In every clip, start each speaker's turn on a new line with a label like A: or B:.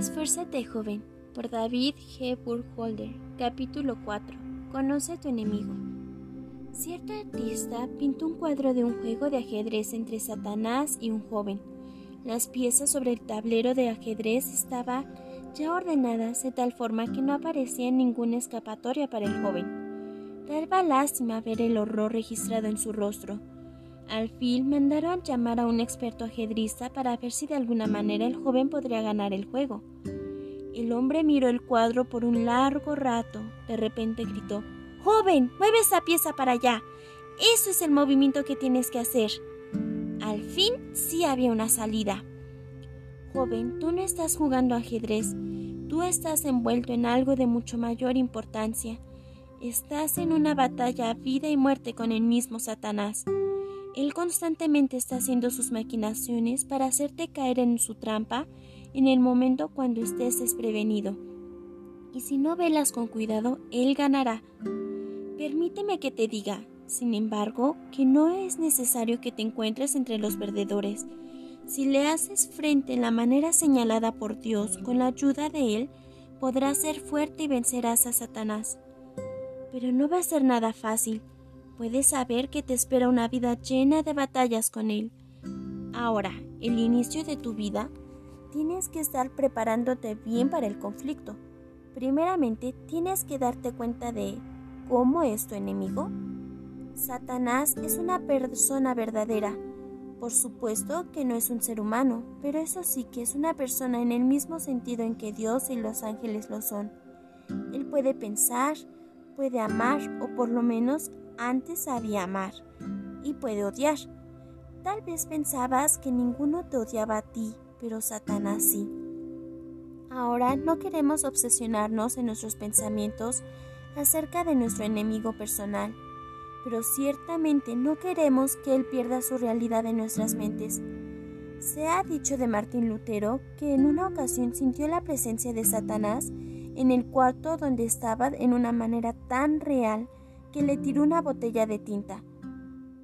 A: Esfuérzate, joven, por David G. Burkholder, capítulo 4. Conoce a tu enemigo. Cierto artista pintó un cuadro de un juego de ajedrez entre Satanás y un joven. Las piezas sobre el tablero de ajedrez estaban ya ordenadas de tal forma que no aparecía ninguna escapatoria para el joven. Daba lástima ver el horror registrado en su rostro. Al fin mandaron llamar a un experto ajedrista para ver si de alguna manera el joven podría ganar el juego. El hombre miró el cuadro por un largo rato. De repente gritó Joven, mueve esa pieza para allá. Eso es el movimiento que tienes que hacer. Al fin sí había una salida. Joven, tú no estás jugando ajedrez. Tú estás envuelto en algo de mucho mayor importancia. Estás en una batalla a vida y muerte con el mismo Satanás. Él constantemente está haciendo sus maquinaciones para hacerte caer en su trampa en el momento cuando estés desprevenido. Y si no velas con cuidado, Él ganará. Permíteme que te diga, sin embargo, que no es necesario que te encuentres entre los perdedores. Si le haces frente en la manera señalada por Dios con la ayuda de Él, podrás ser fuerte y vencerás a Satanás. Pero no va a ser nada fácil puedes saber que te espera una vida llena de batallas con Él. Ahora, el inicio de tu vida, tienes que estar preparándote bien para el conflicto. Primeramente, tienes que darte cuenta de cómo es tu enemigo. Satanás es una persona verdadera. Por supuesto que no es un ser humano, pero eso sí que es una persona en el mismo sentido en que Dios y los ángeles lo son. Él puede pensar, puede amar o por lo menos antes sabía amar y puede odiar. Tal vez pensabas que ninguno te odiaba a ti, pero Satanás sí. Ahora no queremos obsesionarnos en nuestros pensamientos acerca de nuestro enemigo personal, pero ciertamente no queremos que él pierda su realidad en nuestras mentes. Se ha dicho de Martín Lutero que en una ocasión sintió la presencia de Satanás en el cuarto donde estaba en una manera tan real que le tiró una botella de tinta.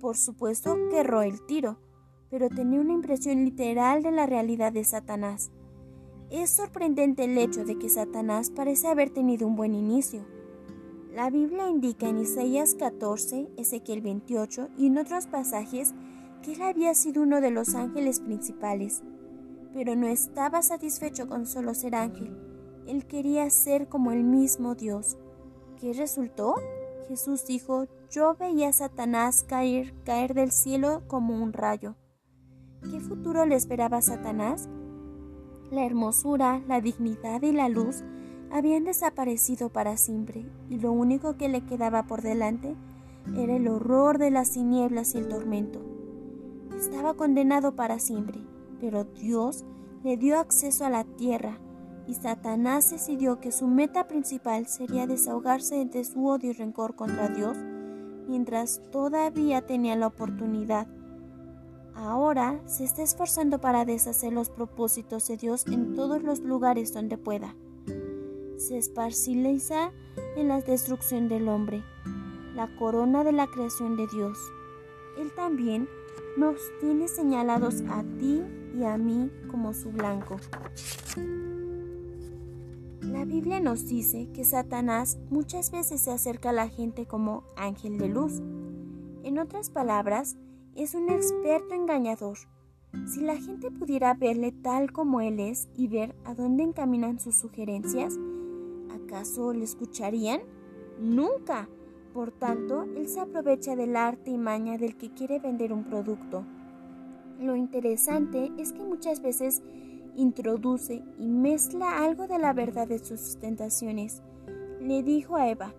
A: Por supuesto que erró el tiro, pero tenía una impresión literal de la realidad de Satanás. Es sorprendente el hecho de que Satanás parece haber tenido un buen inicio. La Biblia indica en Isaías 14, Ezequiel 28 y en otros pasajes que él había sido uno de los ángeles principales, pero no estaba satisfecho con solo ser ángel. Él quería ser como el mismo Dios. ¿Qué resultó? Jesús dijo, yo veía a Satanás caer, caer del cielo como un rayo. ¿Qué futuro le esperaba a Satanás? La hermosura, la dignidad y la luz habían desaparecido para siempre, y lo único que le quedaba por delante era el horror de las tinieblas y el tormento. Estaba condenado para siempre, pero Dios le dio acceso a la tierra y Satanás decidió que su meta principal sería desahogarse de su odio y rencor contra Dios mientras todavía tenía la oportunidad. Ahora se está esforzando para deshacer los propósitos de Dios en todos los lugares donde pueda. Se esparciliza en la destrucción del hombre, la corona de la creación de Dios. Él también nos tiene señalados a ti y a mí como su blanco. La Biblia nos dice que Satanás muchas veces se acerca a la gente como ángel de luz. En otras palabras, es un experto engañador. Si la gente pudiera verle tal como él es y ver a dónde encaminan sus sugerencias, ¿acaso le escucharían? Nunca. Por tanto, él se aprovecha del arte y maña del que quiere vender un producto. Lo interesante es que muchas veces introduce y mezcla algo de la verdad de sus tentaciones. Le dijo a Eva,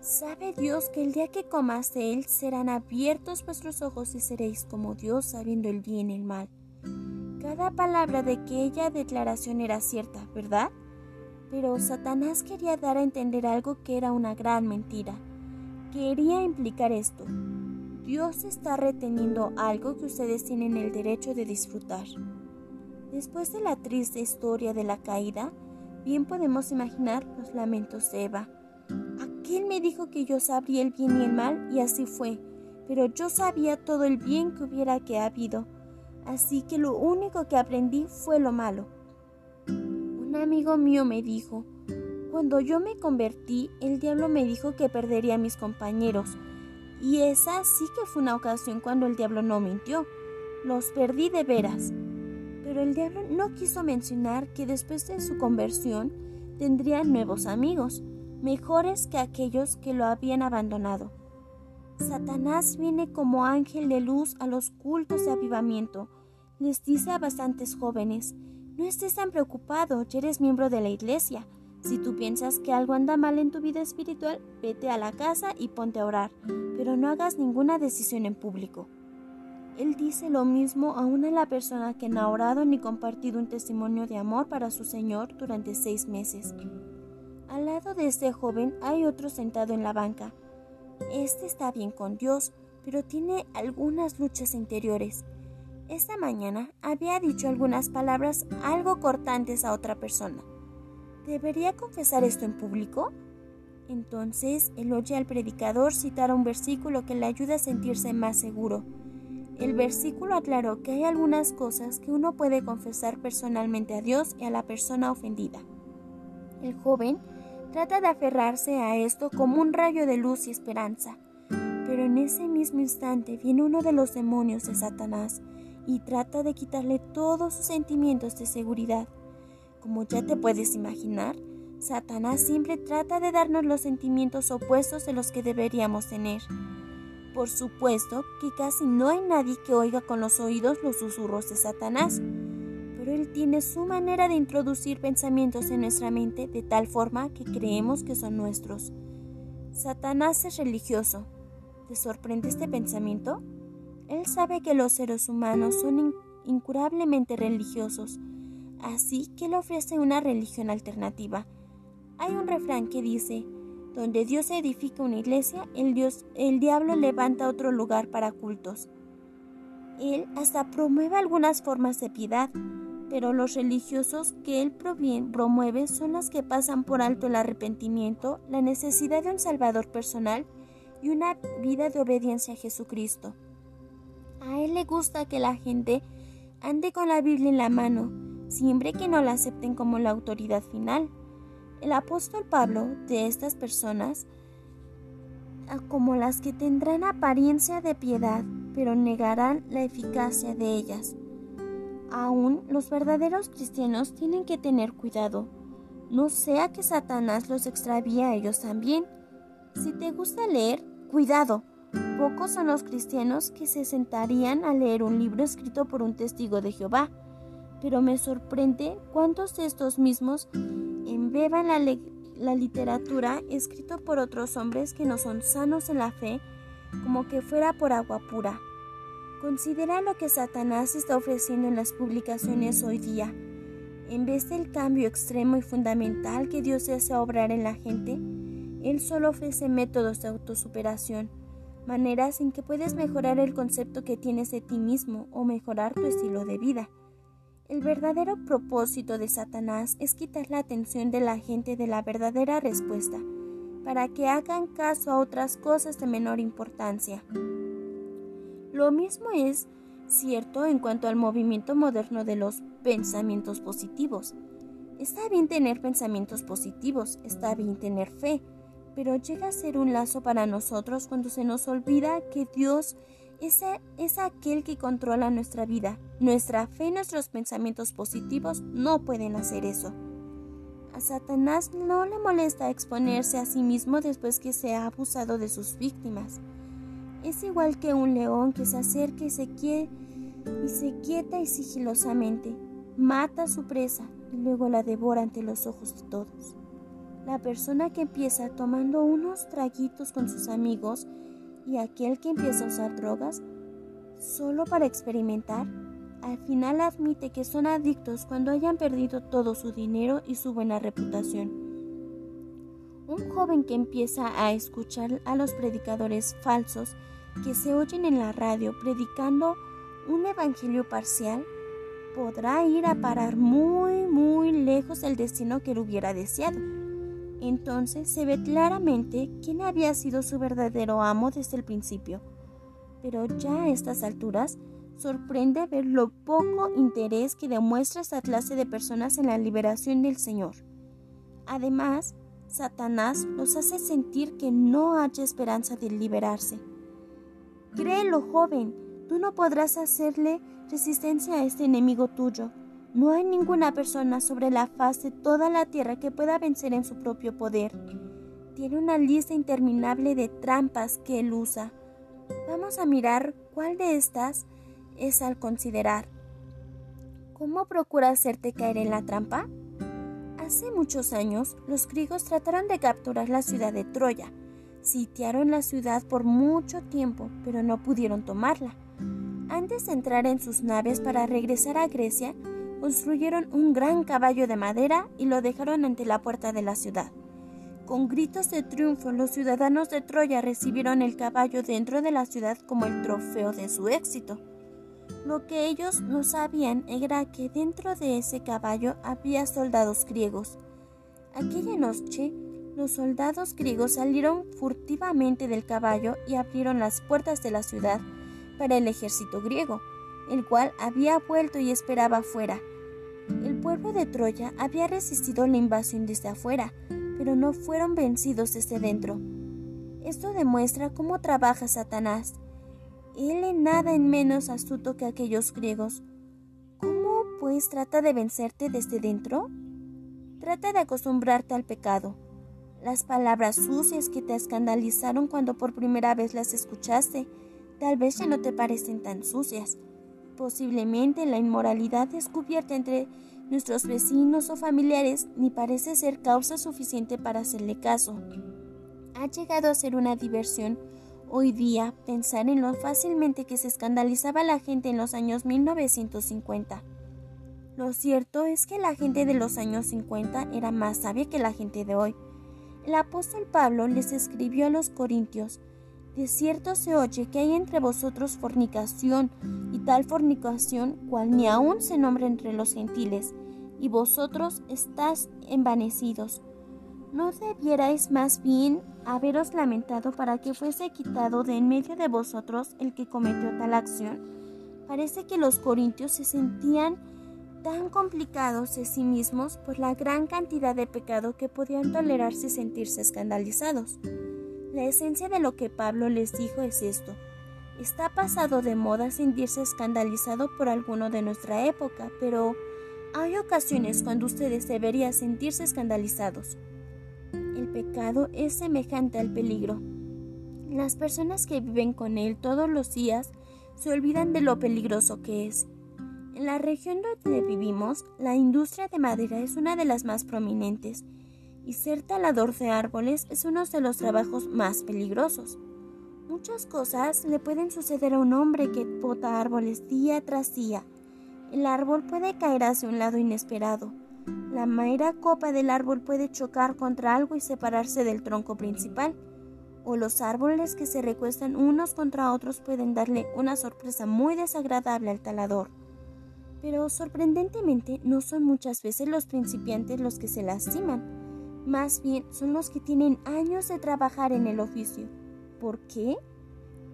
A: ¿Sabe Dios que el día que comas de él serán abiertos vuestros ojos y seréis como Dios sabiendo el bien y el mal? Cada palabra de aquella declaración era cierta, ¿verdad? Pero Satanás quería dar a entender algo que era una gran mentira. Quería implicar esto. Dios está reteniendo algo que ustedes tienen el derecho de disfrutar. Después de la triste historia de la caída, bien podemos imaginar los lamentos de Eva. Aquel me dijo que yo sabría el bien y el mal y así fue, pero yo sabía todo el bien que hubiera que habido, así que lo único que aprendí fue lo malo. Un amigo mío me dijo, cuando yo me convertí, el diablo me dijo que perdería a mis compañeros. Y esa sí que fue una ocasión cuando el diablo no mintió. Los perdí de veras. Pero el diablo no quiso mencionar que después de su conversión tendría nuevos amigos, mejores que aquellos que lo habían abandonado. Satanás viene como ángel de luz a los cultos de avivamiento. Les dice a bastantes jóvenes, no estés tan preocupado, ya eres miembro de la iglesia. Si tú piensas que algo anda mal en tu vida espiritual, vete a la casa y ponte a orar, pero no hagas ninguna decisión en público. Él dice lo mismo aún a la persona que no ha orado ni compartido un testimonio de amor para su Señor durante seis meses. Al lado de este joven hay otro sentado en la banca. Este está bien con Dios, pero tiene algunas luchas interiores. Esta mañana había dicho algunas palabras algo cortantes a otra persona. ¿Debería confesar esto en público? Entonces él oye al predicador citar un versículo que le ayuda a sentirse más seguro. El versículo aclaró que hay algunas cosas que uno puede confesar personalmente a Dios y a la persona ofendida. El joven trata de aferrarse a esto como un rayo de luz y esperanza, pero en ese mismo instante viene uno de los demonios de Satanás y trata de quitarle todos sus sentimientos de seguridad. Como ya te puedes imaginar, Satanás siempre trata de darnos los sentimientos opuestos de los que deberíamos tener. Por supuesto que casi no hay nadie que oiga con los oídos los susurros de Satanás, pero él tiene su manera de introducir pensamientos en nuestra mente de tal forma que creemos que son nuestros. Satanás es religioso. ¿Te sorprende este pensamiento? Él sabe que los seres humanos son incurablemente religiosos, así que le ofrece una religión alternativa. Hay un refrán que dice, donde Dios edifica una iglesia, el, Dios, el diablo levanta otro lugar para cultos. Él hasta promueve algunas formas de piedad, pero los religiosos que él promueve son las que pasan por alto el arrepentimiento, la necesidad de un Salvador personal y una vida de obediencia a Jesucristo. A él le gusta que la gente ande con la Biblia en la mano, siempre que no la acepten como la autoridad final. El apóstol Pablo de estas personas como las que tendrán apariencia de piedad, pero negarán la eficacia de ellas. Aún los verdaderos cristianos tienen que tener cuidado, no sea que Satanás los extravíe a ellos también. Si te gusta leer, cuidado. Pocos son los cristianos que se sentarían a leer un libro escrito por un testigo de Jehová pero me sorprende cuántos de estos mismos embeban la, la literatura escrito por otros hombres que no son sanos en la fe, como que fuera por agua pura. Considera lo que Satanás está ofreciendo en las publicaciones hoy día. En vez del cambio extremo y fundamental que Dios desea obrar en la gente, Él solo ofrece métodos de autosuperación, maneras en que puedes mejorar el concepto que tienes de ti mismo o mejorar tu estilo de vida. El verdadero propósito de Satanás es quitar la atención de la gente de la verdadera respuesta, para que hagan caso a otras cosas de menor importancia. Lo mismo es cierto en cuanto al movimiento moderno de los pensamientos positivos. Está bien tener pensamientos positivos, está bien tener fe, pero llega a ser un lazo para nosotros cuando se nos olvida que Dios ese es aquel que controla nuestra vida. Nuestra fe y nuestros pensamientos positivos no pueden hacer eso. A Satanás no le molesta exponerse a sí mismo después que se ha abusado de sus víctimas. Es igual que un león que se acerca y se, y se quieta y sigilosamente, mata a su presa y luego la devora ante los ojos de todos. La persona que empieza tomando unos traguitos con sus amigos y aquel que empieza a usar drogas solo para experimentar, al final admite que son adictos cuando hayan perdido todo su dinero y su buena reputación. Un joven que empieza a escuchar a los predicadores falsos que se oyen en la radio predicando un evangelio parcial, podrá ir a parar muy, muy lejos del destino que él hubiera deseado. Entonces se ve claramente quién había sido su verdadero amo desde el principio. Pero ya a estas alturas, Sorprende ver lo poco interés que demuestra esta clase de personas en la liberación del Señor. Además, Satanás los hace sentir que no hay esperanza de liberarse. Créelo, joven, tú no podrás hacerle resistencia a este enemigo tuyo. No hay ninguna persona sobre la faz de toda la tierra que pueda vencer en su propio poder. Tiene una lista interminable de trampas que él usa. Vamos a mirar cuál de estas es al considerar. ¿Cómo procura hacerte caer en la trampa? Hace muchos años, los griegos trataron de capturar la ciudad de Troya. Sitiaron la ciudad por mucho tiempo, pero no pudieron tomarla. Antes de entrar en sus naves para regresar a Grecia, construyeron un gran caballo de madera y lo dejaron ante la puerta de la ciudad. Con gritos de triunfo, los ciudadanos de Troya recibieron el caballo dentro de la ciudad como el trofeo de su éxito. Lo que ellos no sabían era que dentro de ese caballo había soldados griegos. Aquella noche, los soldados griegos salieron furtivamente del caballo y abrieron las puertas de la ciudad para el ejército griego, el cual había vuelto y esperaba afuera. El pueblo de Troya había resistido la invasión desde afuera, pero no fueron vencidos desde dentro. Esto demuestra cómo trabaja Satanás él es nada en menos astuto que aquellos griegos. ¿Cómo pues trata de vencerte desde dentro? Trata de acostumbrarte al pecado. Las palabras sucias que te escandalizaron cuando por primera vez las escuchaste, tal vez ya no te parecen tan sucias. Posiblemente la inmoralidad descubierta entre nuestros vecinos o familiares ni parece ser causa suficiente para hacerle caso. Ha llegado a ser una diversión Hoy día, pensar en lo fácilmente que se escandalizaba la gente en los años 1950. Lo cierto es que la gente de los años 50 era más sabia que la gente de hoy. El apóstol Pablo les escribió a los corintios, de cierto se oye que hay entre vosotros fornicación, y tal fornicación cual ni aun se nombra entre los gentiles, y vosotros estás envanecidos. ¿No debierais más bien haberos lamentado para que fuese quitado de en medio de vosotros el que cometió tal acción? Parece que los corintios se sentían tan complicados de sí mismos por la gran cantidad de pecado que podían tolerarse y sentirse escandalizados. La esencia de lo que Pablo les dijo es esto. Está pasado de moda sentirse escandalizado por alguno de nuestra época, pero hay ocasiones cuando ustedes deberían sentirse escandalizados el pecado es semejante al peligro. Las personas que viven con él todos los días se olvidan de lo peligroso que es. En la región donde vivimos, la industria de madera es una de las más prominentes y ser talador de árboles es uno de los trabajos más peligrosos. Muchas cosas le pueden suceder a un hombre que bota árboles día tras día. El árbol puede caer hacia un lado inesperado la mera copa del árbol puede chocar contra algo y separarse del tronco principal, o los árboles que se recuestan unos contra otros pueden darle una sorpresa muy desagradable al talador. Pero sorprendentemente no son muchas veces los principiantes los que se lastiman, más bien son los que tienen años de trabajar en el oficio. ¿Por qué?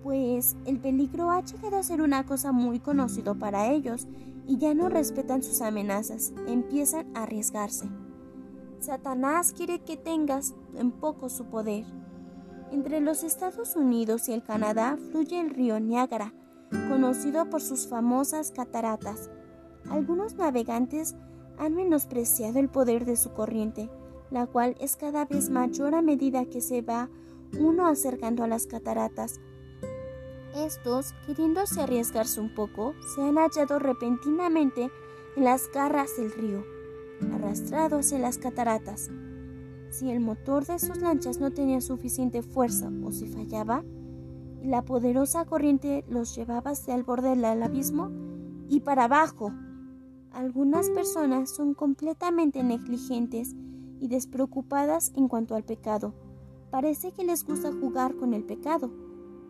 A: Pues el peligro ha llegado a ser una cosa muy conocida para ellos y ya no respetan sus amenazas, empiezan a arriesgarse. Satanás quiere que tengas en poco su poder. Entre los Estados Unidos y el Canadá fluye el río Niágara, conocido por sus famosas cataratas. Algunos navegantes han menospreciado el poder de su corriente, la cual es cada vez mayor a medida que se va uno acercando a las cataratas, estos, queriéndose arriesgarse un poco, se han hallado repentinamente en las garras del río, arrastrados en las cataratas. Si el motor de sus lanchas no tenía suficiente fuerza o si fallaba, la poderosa corriente los llevaba hacia el borde del abismo y para abajo. Algunas personas son completamente negligentes y despreocupadas en cuanto al pecado. Parece que les gusta jugar con el pecado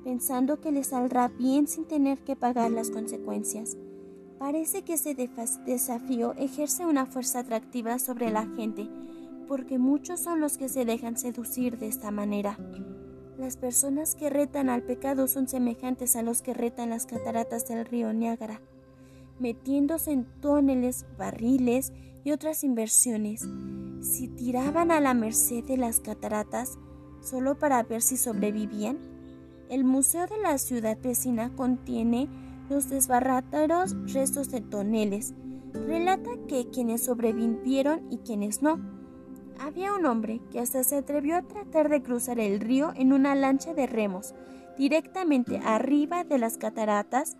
A: pensando que le saldrá bien sin tener que pagar las consecuencias. Parece que ese desafío ejerce una fuerza atractiva sobre la gente, porque muchos son los que se dejan seducir de esta manera. Las personas que retan al pecado son semejantes a los que retan las cataratas del río Niágara, metiéndose en túneles, barriles y otras inversiones. Si tiraban a la merced de las cataratas solo para ver si sobrevivían, el museo de la ciudad vecina contiene los desbaratados restos de toneles. Relata que quienes sobrevivieron y quienes no había un hombre que hasta se atrevió a tratar de cruzar el río en una lancha de remos, directamente arriba de las cataratas.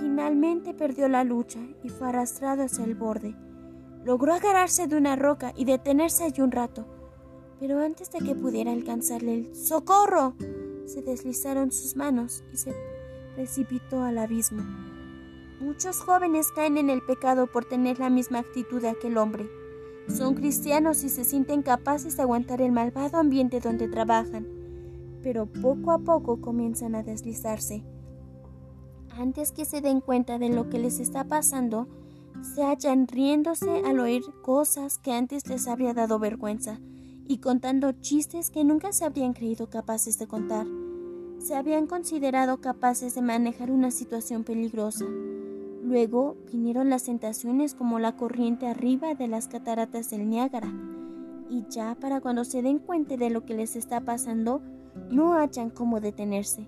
A: Finalmente perdió la lucha y fue arrastrado hacia el borde. Logró agarrarse de una roca y detenerse allí un rato, pero antes de que pudiera alcanzarle el ¡Socorro! se deslizaron sus manos y se precipitó al abismo. Muchos jóvenes caen en el pecado por tener la misma actitud de aquel hombre. Son cristianos y se sienten capaces de aguantar el malvado ambiente donde trabajan, pero poco a poco comienzan a deslizarse. Antes que se den cuenta de lo que les está pasando, se hallan riéndose al oír cosas que antes les habría dado vergüenza y contando chistes que nunca se habrían creído capaces de contar. Se habían considerado capaces de manejar una situación peligrosa. Luego vinieron las tentaciones como la corriente arriba de las cataratas del Niágara. Y ya para cuando se den cuenta de lo que les está pasando, no hallan cómo detenerse.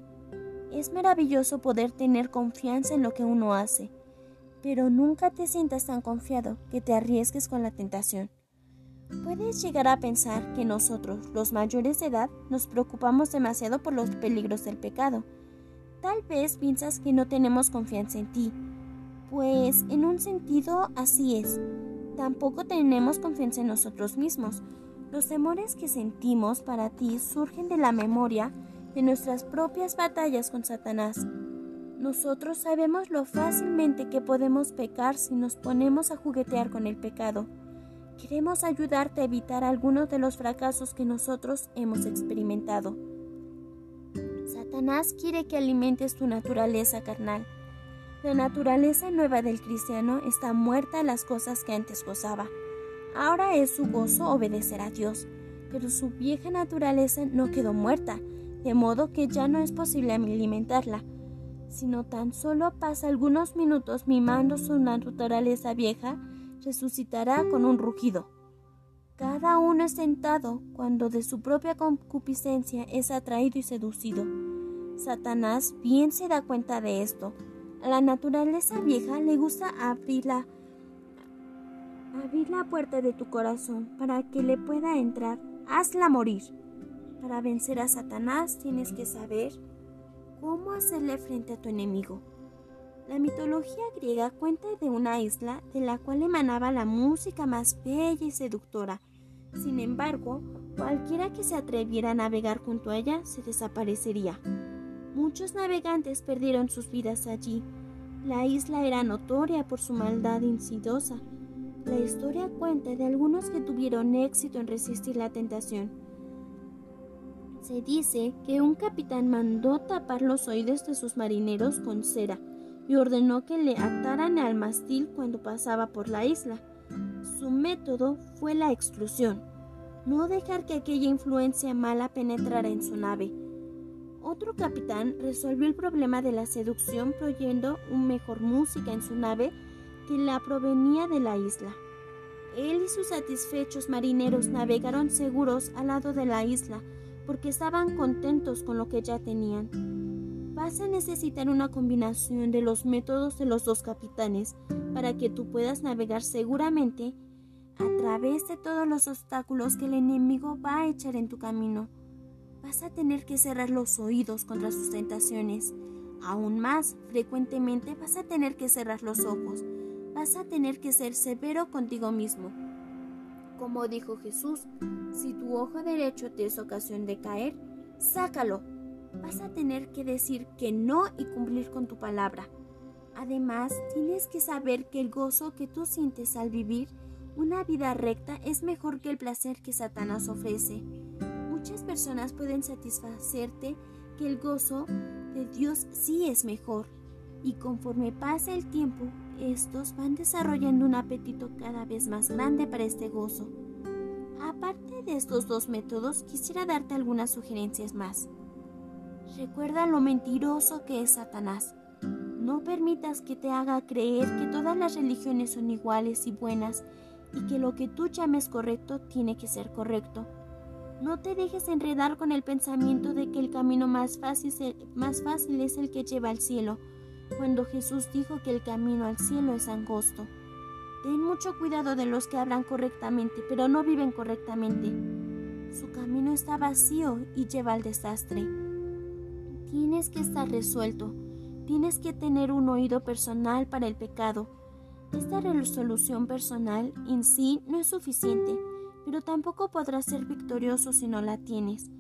A: Es maravilloso poder tener confianza en lo que uno hace, pero nunca te sientas tan confiado que te arriesgues con la tentación. Puedes llegar a pensar que nosotros, los mayores de edad, nos preocupamos demasiado por los peligros del pecado. Tal vez piensas que no tenemos confianza en ti, pues en un sentido así es. Tampoco tenemos confianza en nosotros mismos. Los temores que sentimos para ti surgen de la memoria de nuestras propias batallas con Satanás. Nosotros sabemos lo fácilmente que podemos pecar si nos ponemos a juguetear con el pecado. Queremos ayudarte a evitar algunos de los fracasos que nosotros hemos experimentado. Satanás quiere que alimentes tu naturaleza carnal la naturaleza nueva del cristiano está muerta a las cosas que antes gozaba. Ahora es su gozo obedecer a Dios, pero su vieja naturaleza no quedó muerta, de modo que ya no es posible alimentarla, sino tan solo pasa algunos minutos mimando su naturaleza vieja, resucitará con un rugido. Cada uno es tentado cuando de su propia concupiscencia es atraído y seducido. Satanás bien se da cuenta de esto, a la naturaleza vieja le gusta abrir la, abrir la puerta de tu corazón para que le pueda entrar. Hazla morir. Para vencer a Satanás tienes que saber cómo hacerle frente a tu enemigo. La mitología griega cuenta de una isla de la cual emanaba la música más bella y seductora. Sin embargo, cualquiera que se atreviera a navegar junto a ella se desaparecería. Muchos navegantes perdieron sus vidas allí. La isla era notoria por su maldad insidiosa. La historia cuenta de algunos que tuvieron éxito en resistir la tentación. Se dice que un capitán mandó tapar los oídos de sus marineros con cera y ordenó que le ataran al mastil cuando pasaba por la isla. Su método fue la exclusión, no dejar que aquella influencia mala penetrara en su nave otro capitán resolvió el problema de la seducción proveyendo un mejor música en su nave que la provenía de la isla. Él y sus satisfechos marineros navegaron seguros al lado de la isla porque estaban contentos con lo que ya tenían. Vas a necesitar una combinación de los métodos de los dos capitanes para que tú puedas navegar seguramente a través de todos los obstáculos que el enemigo va a echar en tu camino vas a tener que cerrar los oídos contra sus tentaciones. Aún más, frecuentemente vas a tener que cerrar los ojos. Vas a tener que ser severo contigo mismo. Como dijo Jesús, si tu ojo derecho te es ocasión de caer, sácalo. Vas a tener que decir que no y cumplir con tu palabra. Además, tienes que saber que el gozo que tú sientes al vivir una vida recta es mejor que el placer que Satanás ofrece muchas personas pueden satisfacerte que el gozo de Dios sí es mejor y conforme pasa el tiempo, estos van desarrollando un apetito cada vez más grande para este gozo. Aparte de estos dos métodos, quisiera darte algunas sugerencias más. Recuerda lo mentiroso que es Satanás. No permitas que te haga creer que todas las religiones son iguales y buenas y que lo que tú llames correcto tiene que ser correcto. No te dejes enredar con el pensamiento de que el camino más fácil, más fácil es el que lleva al cielo, cuando Jesús dijo que el camino al cielo es angosto. Ten mucho cuidado de los que hablan correctamente, pero no viven correctamente. Su camino está vacío y lleva al desastre. Tienes que estar resuelto. Tienes que tener un oído personal para el pecado. Esta resolución personal en sí no es suficiente, pero tampoco podrás ser victorioso si no la tienes.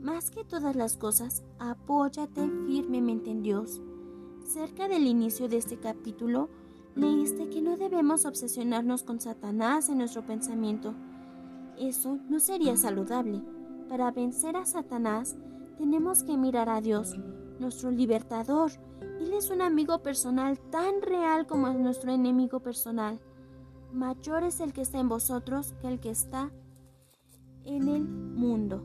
A: Más que todas las cosas, apóyate firmemente en Dios. Cerca del inicio de este capítulo, leíste que no debemos obsesionarnos con Satanás en nuestro pensamiento. Eso no sería saludable. Para vencer a Satanás, tenemos que mirar a Dios, nuestro libertador. Él es un amigo personal tan real como es nuestro enemigo personal. Mayor es el que está en vosotros que el que está en el mundo.